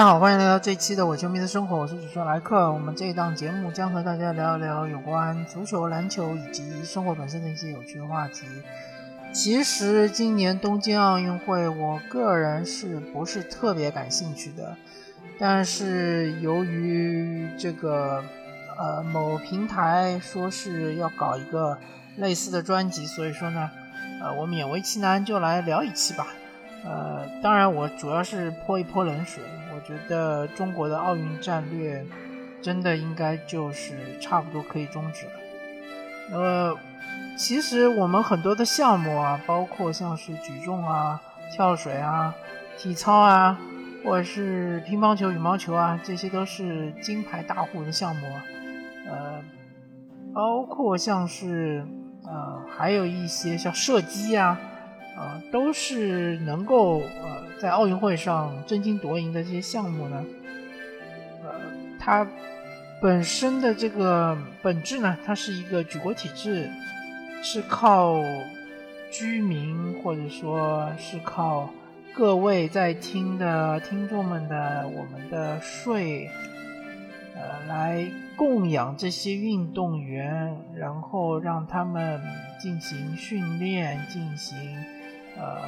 大家好，欢迎来到这期的《我球迷的生活》，我是主持人莱克。我们这一档节目将和大家聊一聊有关足球、篮球以及生活本身的一些有趣的话题。其实今年东京奥运会，我个人是不是特别感兴趣的？但是由于这个呃某平台说是要搞一个类似的专辑，所以说呢，呃我勉为其难就来聊一期吧。呃，当然我主要是泼一泼冷水。我觉得中国的奥运战略真的应该就是差不多可以终止了。呃，其实我们很多的项目啊，包括像是举重啊、跳水啊、体操啊，或者是乒乓球、羽毛球啊，这些都是金牌大户的项目。呃，包括像是呃，还有一些像射击啊。啊，都是能够呃在奥运会上争金夺银的这些项目呢，呃，它本身的这个本质呢，它是一个举国体制，是靠居民或者说是靠各位在听的听众们的我们的税，呃，来供养这些运动员，然后让他们进行训练，进行。呃，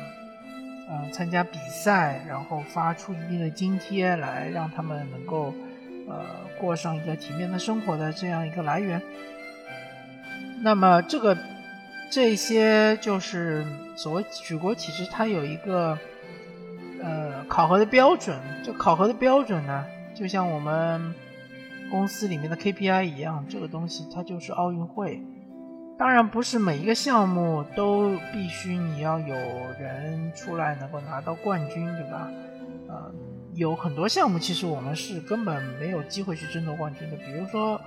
嗯，参加比赛，然后发出一定的津贴来让他们能够，呃，过上一个体面的生活的这样一个来源。那么这个这些就是所谓举国体制，它有一个呃考核的标准。这考核的标准呢，就像我们公司里面的 KPI 一样，这个东西它就是奥运会。当然不是每一个项目都必须你要有人出来能够拿到冠军，对吧？呃，有很多项目其实我们是根本没有机会去争夺冠军的，比如说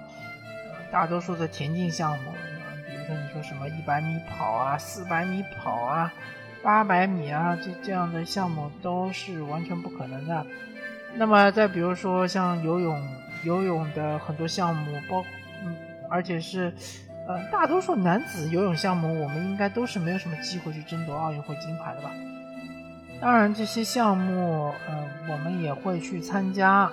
大多数的田径项目，比如说你说什么一百米跑啊、四百米跑啊、八百米啊，这这样的项目都是完全不可能的。那么再比如说像游泳，游泳的很多项目，包嗯，而且是。呃，大多数男子游泳项目，我们应该都是没有什么机会去争夺奥运会金牌的吧？当然，这些项目，呃，我们也会去参加，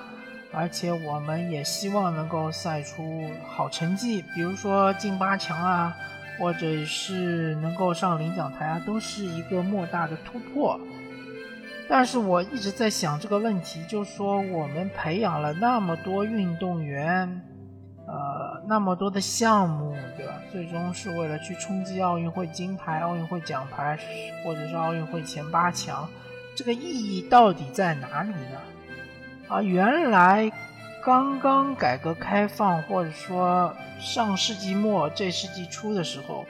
而且我们也希望能够赛出好成绩，比如说进八强啊，或者是能够上领奖台啊，都是一个莫大的突破。但是我一直在想这个问题，就是说我们培养了那么多运动员。呃，那么多的项目，对吧？最终是为了去冲击奥运会金牌、奥运会奖牌，或者是奥运会前八强，这个意义到底在哪里呢？啊，原来刚刚改革开放，或者说上世纪末这世纪初的时候，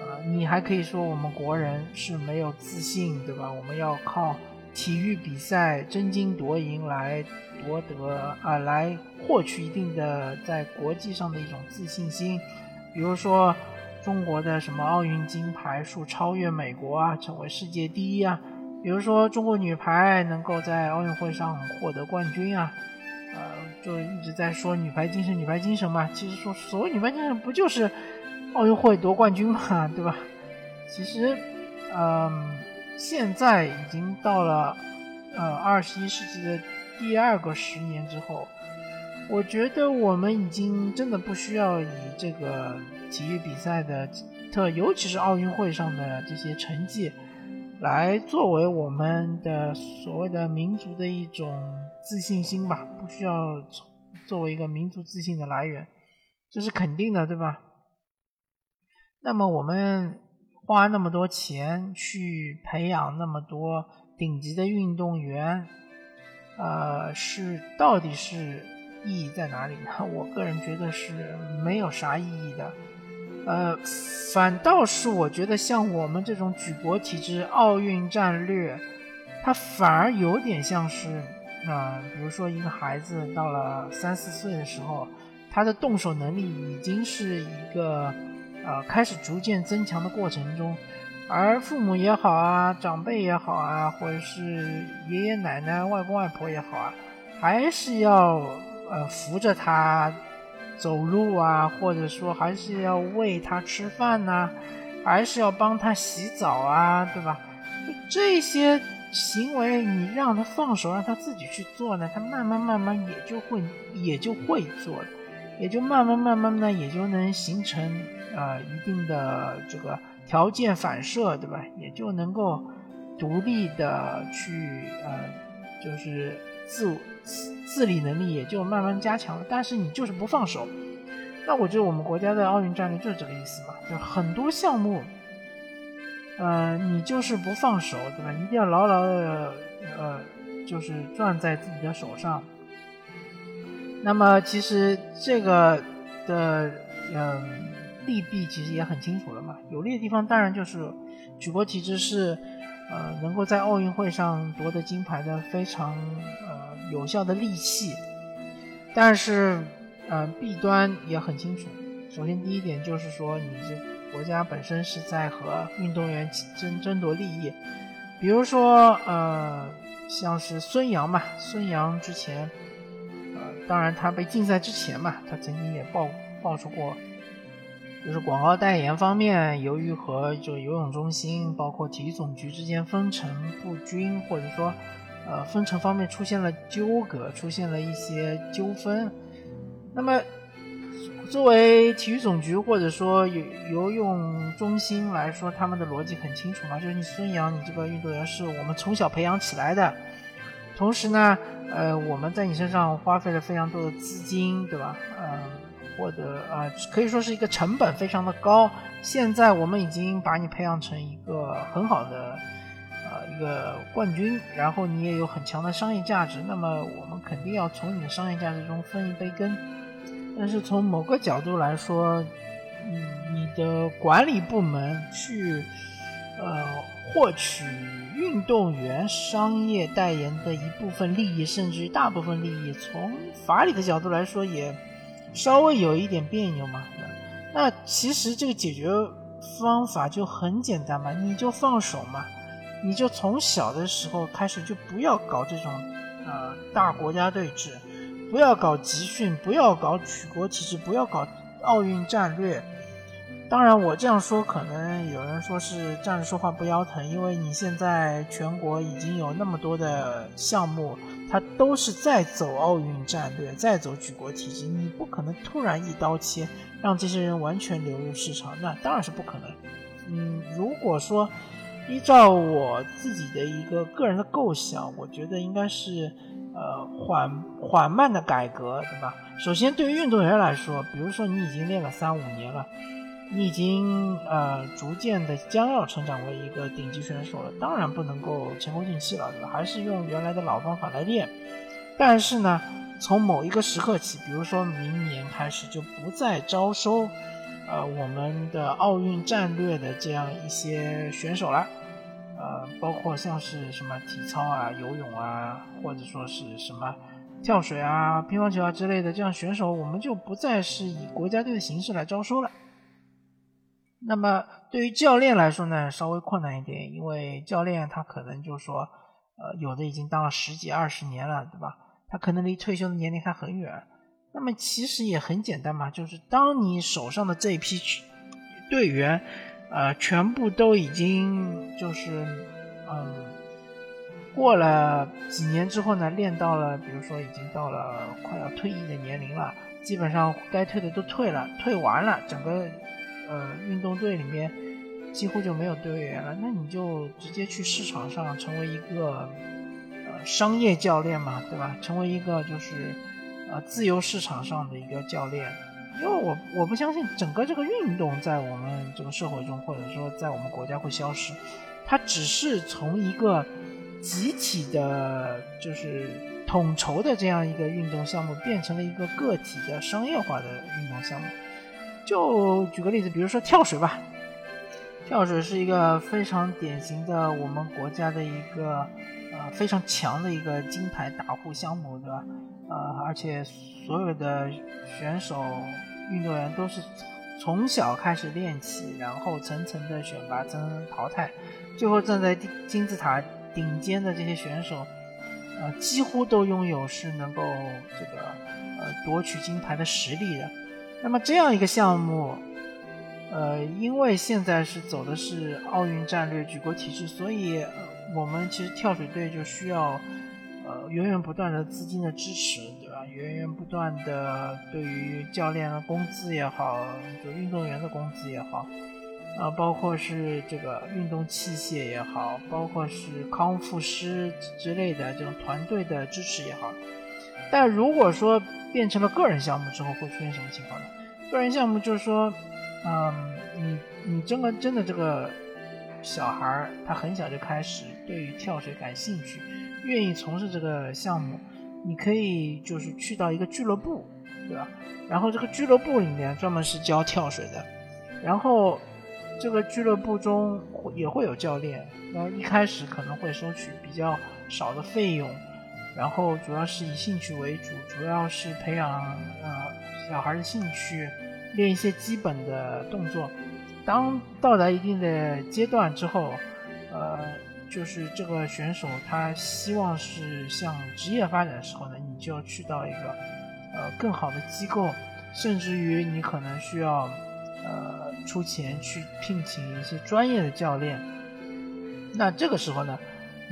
啊，你还可以说我们国人是没有自信，对吧？我们要靠。体育比赛争金夺银来博得啊，来获取一定的在国际上的一种自信心。比如说，中国的什么奥运金牌数超越美国啊，成为世界第一啊。比如说，中国女排能够在奥运会上获得冠军啊，呃，就一直在说女排精神，女排精神嘛。其实说所谓女排精神，不就是奥运会夺冠军嘛，对吧？其实，嗯。现在已经到了，呃，二十一世纪的第二个十年之后，我觉得我们已经真的不需要以这个体育比赛的特，尤其是奥运会上的这些成绩，来作为我们的所谓的民族的一种自信心吧，不需要作为一个民族自信的来源，这是肯定的，对吧？那么我们。花那么多钱去培养那么多顶级的运动员，呃，是到底是意义在哪里呢？我个人觉得是没有啥意义的，呃，反倒是我觉得像我们这种举国体制奥运战略，它反而有点像是，啊，比如说一个孩子到了三四岁的时候，他的动手能力已经是一个。啊，开始逐渐增强的过程中，而父母也好啊，长辈也好啊，或者是爷爷奶奶、外公外婆也好啊，还是要呃扶着他走路啊，或者说还是要喂他吃饭呐，还是要帮他洗澡啊，对吧？这些行为你让他放手，让他自己去做呢，他慢慢慢慢也就会也就会做了，也就慢慢慢慢呢，也就能形成呃一定的这个条件反射，对吧？也就能够独立的去呃，就是自自理能力也就慢慢加强了。但是你就是不放手，那我觉得我们国家的奥运战略就是这个意思嘛，就很多项目。呃，你就是不放手，对吧？一定要牢牢的，呃，就是攥在自己的手上。那么，其实这个的，嗯，利弊其实也很清楚了嘛。有利的地方当然就是举国体制是，呃，能够在奥运会上夺得金牌的非常呃有效的利器。但是，呃，弊端也很清楚。首先，第一点就是说，你这。国家本身是在和运动员争争夺利益，比如说，呃，像是孙杨嘛，孙杨之前，呃，当然他被禁赛之前嘛，他曾经也爆爆出过，就是广告代言方面，由于和就游泳中心包括体育总局之间分成不均，或者说，呃，分成方面出现了纠葛，出现了一些纠纷，那么。作为体育总局或者说游游泳中心来说，他们的逻辑很清楚嘛，就是你孙杨，你这个运动员是我们从小培养起来的，同时呢，呃，我们在你身上花费了非常多的资金，对吧？嗯，获得啊，可以说是一个成本非常的高。现在我们已经把你培养成一个很好的呃一个冠军，然后你也有很强的商业价值，那么我们肯定要从你的商业价值中分一杯羹。但是从某个角度来说，嗯，你的管理部门去，呃，获取运动员商业代言的一部分利益，甚至于大部分利益，从法理的角度来说，也稍微有一点别扭嘛。那其实这个解决方法就很简单嘛，你就放手嘛，你就从小的时候开始就不要搞这种呃大国家对峙。不要搞集训，不要搞举国体制，不要搞奥运战略。当然，我这样说可能有人说是站着说话不腰疼，因为你现在全国已经有那么多的项目，它都是在走奥运战略，在走举国体制，你不可能突然一刀切，让这些人完全流入市场，那当然是不可能。嗯，如果说依照我自己的一个个人的构想，我觉得应该是。呃，缓缓慢的改革，对吧？首先，对于运动员来说，比如说你已经练了三五年了，你已经呃逐渐的将要成长为一个顶级选手了，当然不能够前功尽弃了，对吧？还是用原来的老方法来练。但是呢，从某一个时刻起，比如说明年开始，就不再招收呃我们的奥运战略的这样一些选手了。呃，包括像是什么体操啊、游泳啊，或者说是什么跳水啊、乒乓球啊之类的这样选手，我们就不再是以国家队的形式来招收了。那么对于教练来说呢，稍微困难一点，因为教练他可能就说，呃，有的已经当了十几二十年了，对吧？他可能离退休的年龄还很远。那么其实也很简单嘛，就是当你手上的这一批队员。呃，全部都已经就是，嗯，过了几年之后呢，练到了，比如说已经到了快要退役的年龄了，基本上该退的都退了，退完了，整个呃运动队里面几乎就没有队员了，那你就直接去市场上成为一个呃商业教练嘛，对吧？成为一个就是呃自由市场上的一个教练。因为我我不相信整个这个运动在我们这个社会中，或者说在我们国家会消失，它只是从一个集体的，就是统筹的这样一个运动项目，变成了一个个体的商业化的运动项目。就举个例子，比如说跳水吧，跳水是一个非常典型的我们国家的一个呃非常强的一个金牌打护项目，对吧？呃，而且所有的选手、运动员都是从小开始练起，然后层层的选拔、层层淘汰，最后站在金字塔顶尖的这些选手，呃，几乎都拥有是能够这个呃夺取金牌的实力的。那么这样一个项目，呃，因为现在是走的是奥运战略、举国体制，所以我们其实跳水队就需要呃源源不断的资金的支持，对吧？源源不断的对于教练的工资也好，就运动员的工资也好，啊，包括是这个运动器械也好，包括是康复师之类的这种团队的支持也好。但如果说变成了个人项目之后，会出现什么情况呢？个人项目就是说。嗯，你你真的真的这个小孩儿，他很小就开始对于跳水感兴趣，愿意从事这个项目，你可以就是去到一个俱乐部，对吧？然后这个俱乐部里面专门是教跳水的，然后这个俱乐部中也会有教练，然后一开始可能会收取比较少的费用，然后主要是以兴趣为主，主要是培养呃小孩的兴趣。练一些基本的动作，当到达一定的阶段之后，呃，就是这个选手他希望是向职业发展的时候呢，你就要去到一个呃更好的机构，甚至于你可能需要呃出钱去聘请一些专业的教练。那这个时候呢，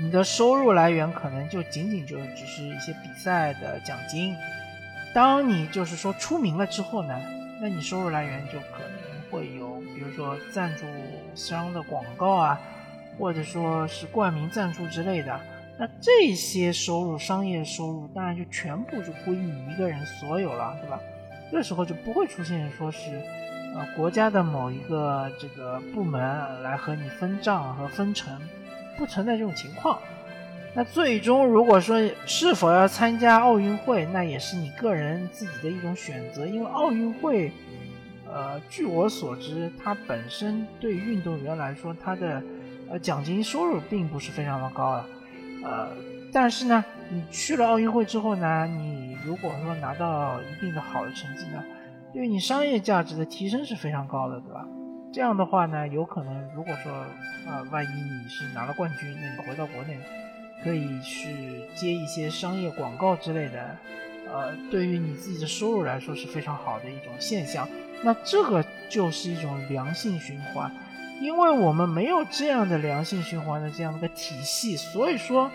你的收入来源可能就仅仅就只是一些比赛的奖金。当你就是说出名了之后呢？那你收入来源就可能会有，比如说赞助商的广告啊，或者说是冠名赞助之类的。那这些收入，商业收入，当然就全部就归你一个人所有了，对吧？这时候就不会出现说是，呃，国家的某一个这个部门来和你分账和分成，不存在这种情况。那最终，如果说是否要参加奥运会，那也是你个人自己的一种选择。因为奥运会，呃，据我所知，它本身对运动员来说，它的呃奖金收入并不是非常的高啊。呃，但是呢，你去了奥运会之后呢，你如果说拿到一定的好的成绩呢，对于你商业价值的提升是非常高的，对吧？这样的话呢，有可能如果说呃，万一你是拿了冠军，那你回到国内。可以去接一些商业广告之类的，呃，对于你自己的收入来说是非常好的一种现象。那这个就是一种良性循环，因为我们没有这样的良性循环的这样的一个体系，所以说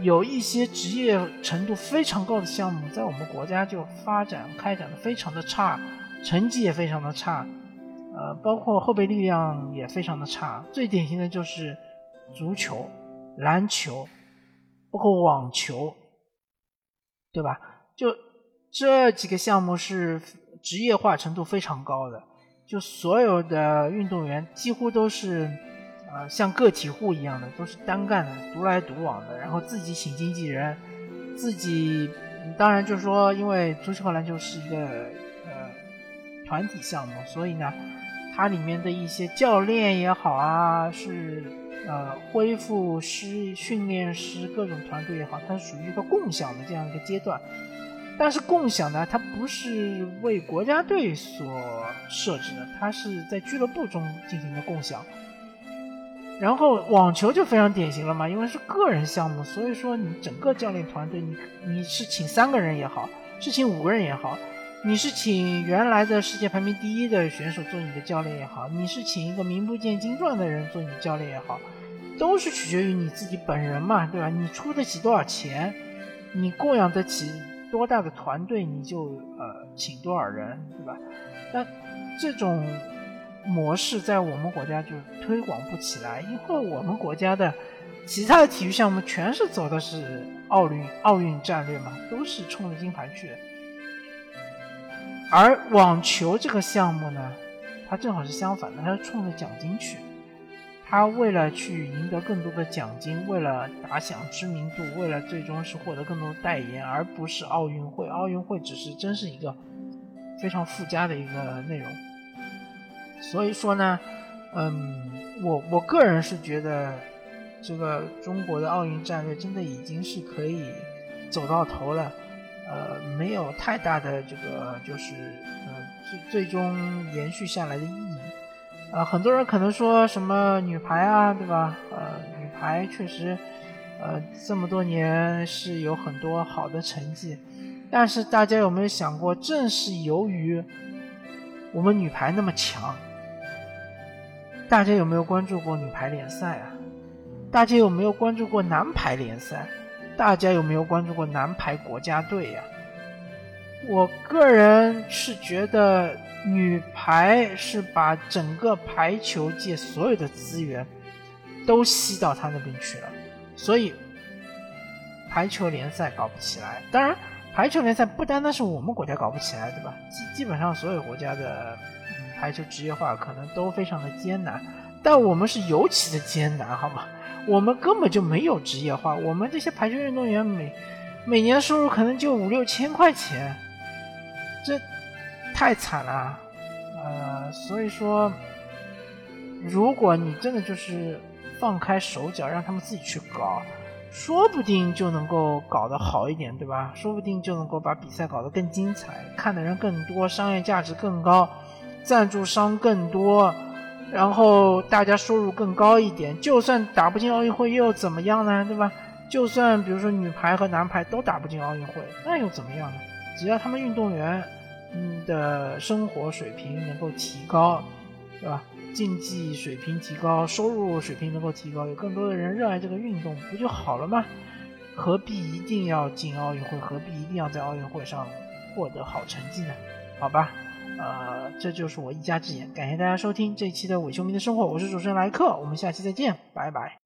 有一些职业程度非常高的项目在我们国家就发展开展的非常的差，成绩也非常的差，呃，包括后备力量也非常的差。最典型的就是足球、篮球。包括网球，对吧？就这几个项目是职业化程度非常高的，就所有的运动员几乎都是，呃，像个体户一样的，都是单干的，独来独往的，然后自己请经纪人，自己，当然就是说，因为足球和篮球是一个呃团体项目，所以呢，它里面的一些教练也好啊，是。呃，恢复师、训练师各种团队也好，它属于一个共享的这样一个阶段。但是共享呢，它不是为国家队所设置的，它是在俱乐部中进行的共享。然后网球就非常典型了嘛，因为是个人项目，所以说你整个教练团队，你你是请三个人也好，是请五个人也好，你是请原来的世界排名第一的选手做你的教练也好，你是请一个名不见经传的人做你的教练也好。都是取决于你自己本人嘛，对吧？你出得起多少钱，你供养得起多大的团队，你就呃请多少人，对吧？那这种模式在我们国家就推广不起来，因为我们国家的其他的体育项目全是走的是奥运奥运战略嘛，都是冲着金牌去的。而网球这个项目呢，它正好是相反的，它是冲着奖金去。他为了去赢得更多的奖金，为了打响知名度，为了最终是获得更多的代言，而不是奥运会。奥运会只是真是一个非常附加的一个内容。所以说呢，嗯，我我个人是觉得，这个中国的奥运战略真的已经是可以走到头了，呃，没有太大的这个就是呃最最终延续下来的意义。啊，很多人可能说什么女排啊，对吧？呃，女排确实，呃，这么多年是有很多好的成绩，但是大家有没有想过，正是由于我们女排那么强，大家有没有关注过女排联赛啊？大家有没有关注过男排联赛？大家有没有关注过男排国家队呀？我个人是觉得女排是把整个排球界所有的资源都吸到他那边去了，所以排球联赛搞不起来。当然，排球联赛不单单是我们国家搞不起来，对吧？基基本上所有国家的排球职业化可能都非常的艰难，但我们是尤其的艰难，好吗？我们根本就没有职业化，我们这些排球运动员每每年收入可能就五六千块钱。这太惨了，呃，所以说，如果你真的就是放开手脚让他们自己去搞，说不定就能够搞得好一点，对吧？说不定就能够把比赛搞得更精彩，看的人更多，商业价值更高，赞助商更多，然后大家收入更高一点。就算打不进奥运会又怎么样呢？对吧？就算比如说女排和男排都打不进奥运会，那又怎么样呢？只要他们运动员嗯的生活水平能够提高，对吧？竞技水平提高，收入水平能够提高，有更多的人热爱这个运动，不就好了吗？何必一定要进奥运会？何必一定要在奥运会上获得好成绩呢？好吧，呃，这就是我一家之言。感谢大家收听这一期的伪球迷的生活，我是主持人莱克，我们下期再见，拜拜。